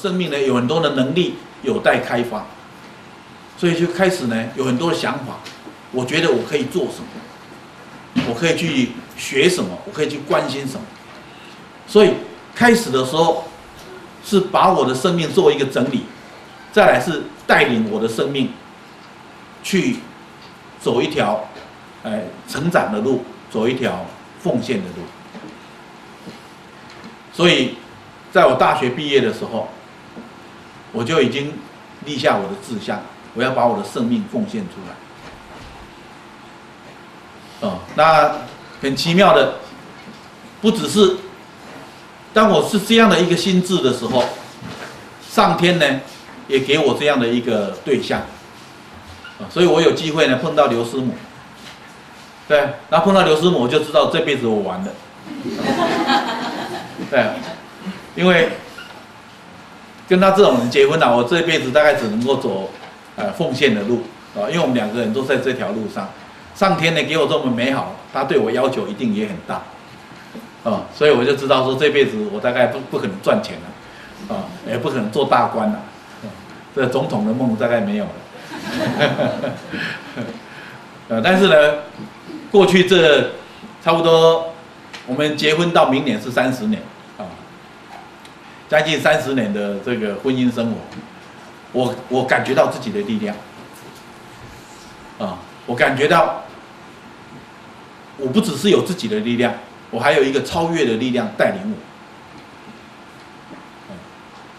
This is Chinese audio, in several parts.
生命呢有很多的能力有待开发，所以就开始呢有很多的想法，我觉得我可以做什么，我可以去学什么，我可以去关心什么，所以开始的时候是把我的生命做一个整理，再来是带领我的生命去走一条哎成长的路，走一条奉献的路，所以。在我大学毕业的时候，我就已经立下我的志向，我要把我的生命奉献出来。哦，那很奇妙的，不只是当我是这样的一个心智的时候，上天呢也给我这样的一个对象，啊，所以我有机会呢碰到刘师母，对，然后碰到刘师母，我就知道这辈子我完了，对。因为跟他这种人结婚了，我这辈子大概只能够走呃奉献的路啊，因为我们两个人都在这条路上，上天呢给我这么美好，他对我要求一定也很大啊，所以我就知道说这辈子我大概不不可能赚钱了啊，也不可能做大官了，这总统的梦大概没有了，呃，但是呢，过去这差不多我们结婚到明年是三十年。将近三十年的这个婚姻生活，我我感觉到自己的力量，啊，我感觉到，我不只是有自己的力量，我还有一个超越的力量带领我，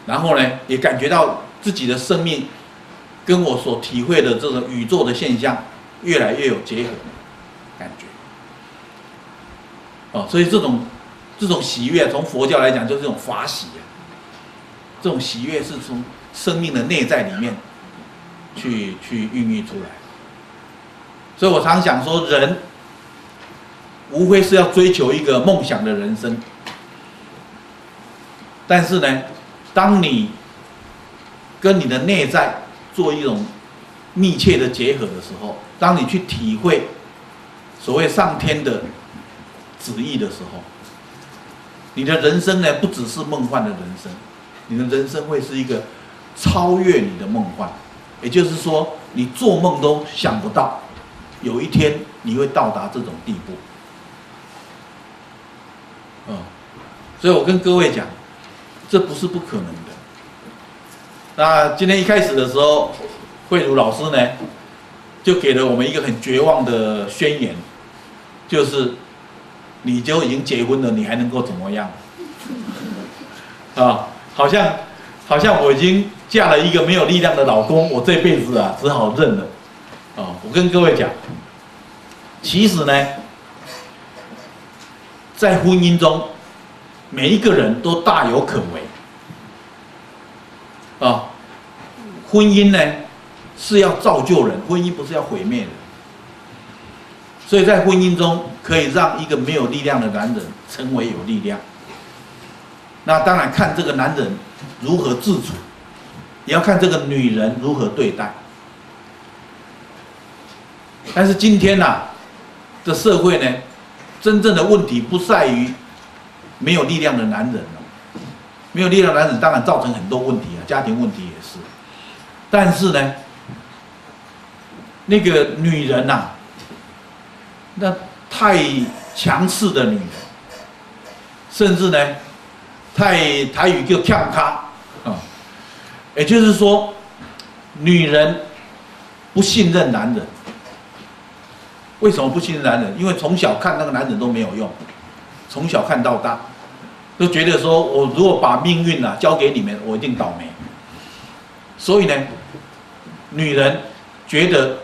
然后呢，也感觉到自己的生命跟我所体会的这种宇宙的现象越来越有结合感觉，啊，所以这种这种喜悦，从佛教来讲就是这种法喜啊。这种喜悦是从生命的内在里面去去孕育出来，所以我常想说，人无非是要追求一个梦想的人生，但是呢，当你跟你的内在做一种密切的结合的时候，当你去体会所谓上天的旨意的时候，你的人生呢，不只是梦幻的人生。你的人生会是一个超越你的梦幻，也就是说，你做梦都想不到，有一天你会到达这种地步。嗯，所以我跟各位讲，这不是不可能的。那今天一开始的时候，慧如老师呢，就给了我们一个很绝望的宣言，就是你就已经结婚了，你还能够怎么样？啊？好像，好像我已经嫁了一个没有力量的老公，我这辈子啊只好认了。啊，我跟各位讲，其实呢，在婚姻中，每一个人都大有可为。啊，婚姻呢是要造就人，婚姻不是要毁灭人。所以在婚姻中，可以让一个没有力量的男人成为有力量。那当然看这个男人如何自处，也要看这个女人如何对待。但是今天呐、这社会呢，真正的问题不在于没有力量的男人了，没有力量男人当然造成很多问题啊，家庭问题也是。但是呢，那个女人呐、啊，那太强势的女人，甚至呢。台台语叫“跳咖”，啊，也就是说，女人不信任男人。为什么不信任男人？因为从小看那个男人都没有用，从小看到大，都觉得说我如果把命运啊交给你们，我一定倒霉。所以呢，女人觉得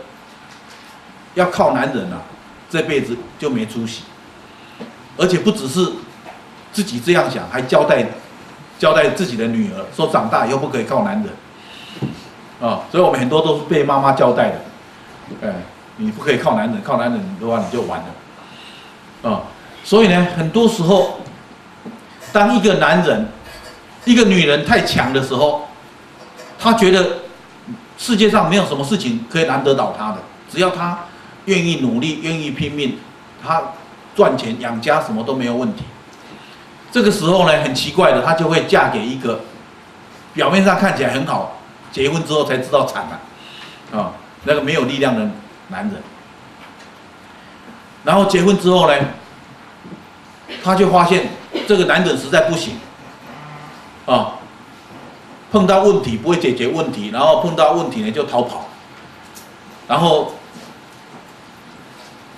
要靠男人啊，这辈子就没出息，而且不只是。自己这样想，还交代交代自己的女儿说，长大以后不可以靠男人啊，所以我们很多都是被妈妈交代的，哎，你不可以靠男人，靠男人的话你就完了啊。所以呢，很多时候，当一个男人、一个女人太强的时候，他觉得世界上没有什么事情可以难得倒他的，只要他愿意努力、愿意拼命，他赚钱养家什么都没有问题。这个时候呢，很奇怪的，她就会嫁给一个表面上看起来很好，结婚之后才知道惨了，啊，那个没有力量的男人。然后结婚之后呢，她就发现这个男人实在不行，啊，碰到问题不会解决问题，然后碰到问题呢就逃跑，然后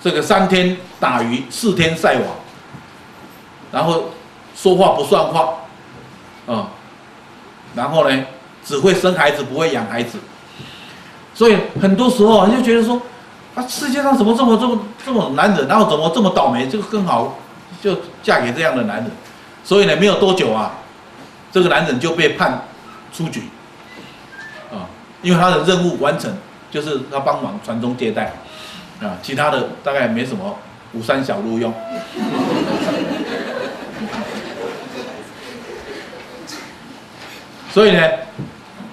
这个三天打鱼四天晒网，然后说话不算话，啊，然后呢只会生孩子不会养孩子，所以很多时候啊就觉得说，啊世界上怎么这么这么这么男人，然后怎么这么倒霉，这个更好就嫁给这样的男人，所以呢没有多久啊，这个男人就被判出局，啊，因为他的任务完成，就是他帮忙传宗接代。啊，其他的大概没什么，五山小路用。所以呢，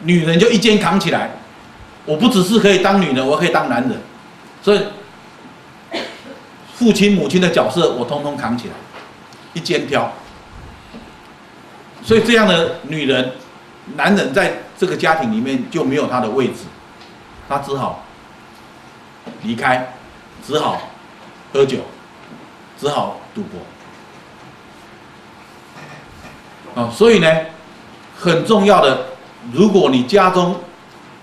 女人就一肩扛起来，我不只是可以当女人，我可以当男人。所以，父亲母亲的角色我通通扛起来，一肩挑。所以这样的女人，男人在这个家庭里面就没有他的位置，他只好。离开，只好喝酒，只好赌博。啊，所以呢，很重要的，如果你家中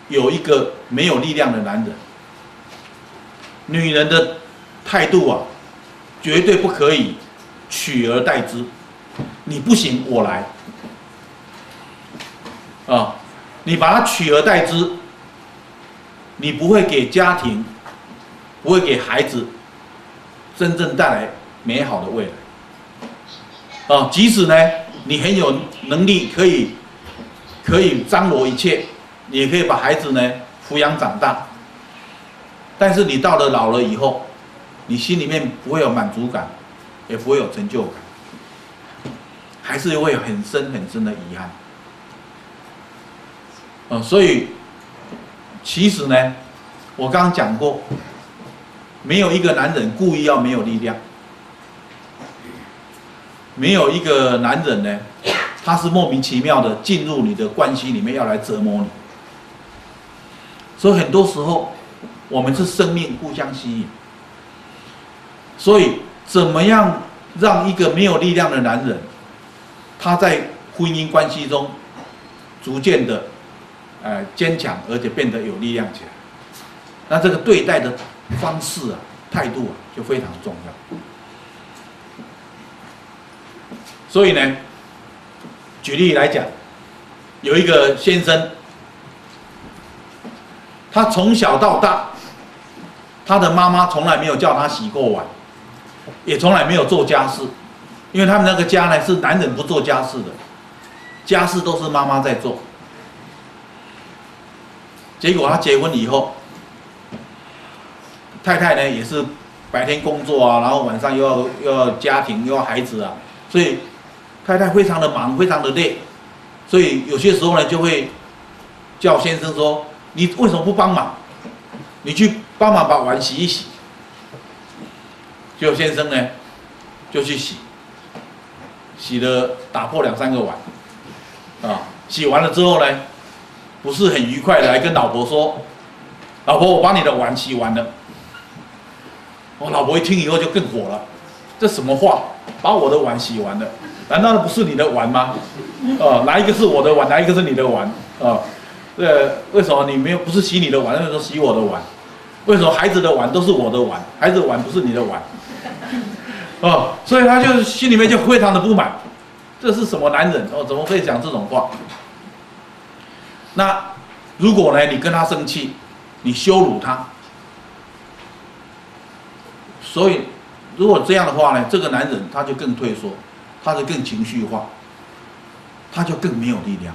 有一个没有力量的男人，女人的态度啊，绝对不可以取而代之。你不行，我来。啊，你把它取而代之，你不会给家庭。不会给孩子真正带来美好的未来。啊，即使呢，你很有能力，可以可以张罗一切，也可以把孩子呢抚养长大。但是你到了老了以后，你心里面不会有满足感，也不会有成就感，还是会有很深很深的遗憾。所以其实呢，我刚刚讲过。没有一个男人故意要没有力量，没有一个男人呢，他是莫名其妙的进入你的关系里面要来折磨你。所以很多时候，我们是生命互相吸引。所以，怎么样让一个没有力量的男人，他在婚姻关系中逐渐的，呃，坚强，而且变得有力量起来？那这个对待的。方式啊，态度啊，就非常重要。所以呢，举例来讲，有一个先生，他从小到大，他的妈妈从来没有叫他洗过碗，也从来没有做家事，因为他们那个家呢是男人不做家事的，家事都是妈妈在做。结果他结婚以后。太太呢也是白天工作啊，然后晚上又要又要家庭又要孩子啊，所以太太非常的忙，非常的累，所以有些时候呢就会叫先生说：“你为什么不帮忙？你去帮忙把碗洗一洗。”就先生呢就去洗，洗了打破两三个碗，啊，洗完了之后呢不是很愉快的来跟老婆说：“老婆，我把你的碗洗完了。”我老婆一听以后就更火了，这什么话？把我的碗洗完了，难道不是你的碗吗？哦，哪一个是我的碗，哪一个是你的碗？哦，这为什么你没有不是洗你的碗，那都洗我的碗？为什么孩子的碗都是我的碗，孩子的碗不是你的碗？哦，所以他就心里面就非常的不满，这是什么男人？哦，怎么会讲这种话？那如果呢，你跟他生气，你羞辱他。所以，如果这样的话呢，这个男人他就更退缩，他就更情绪化，他就更没有力量。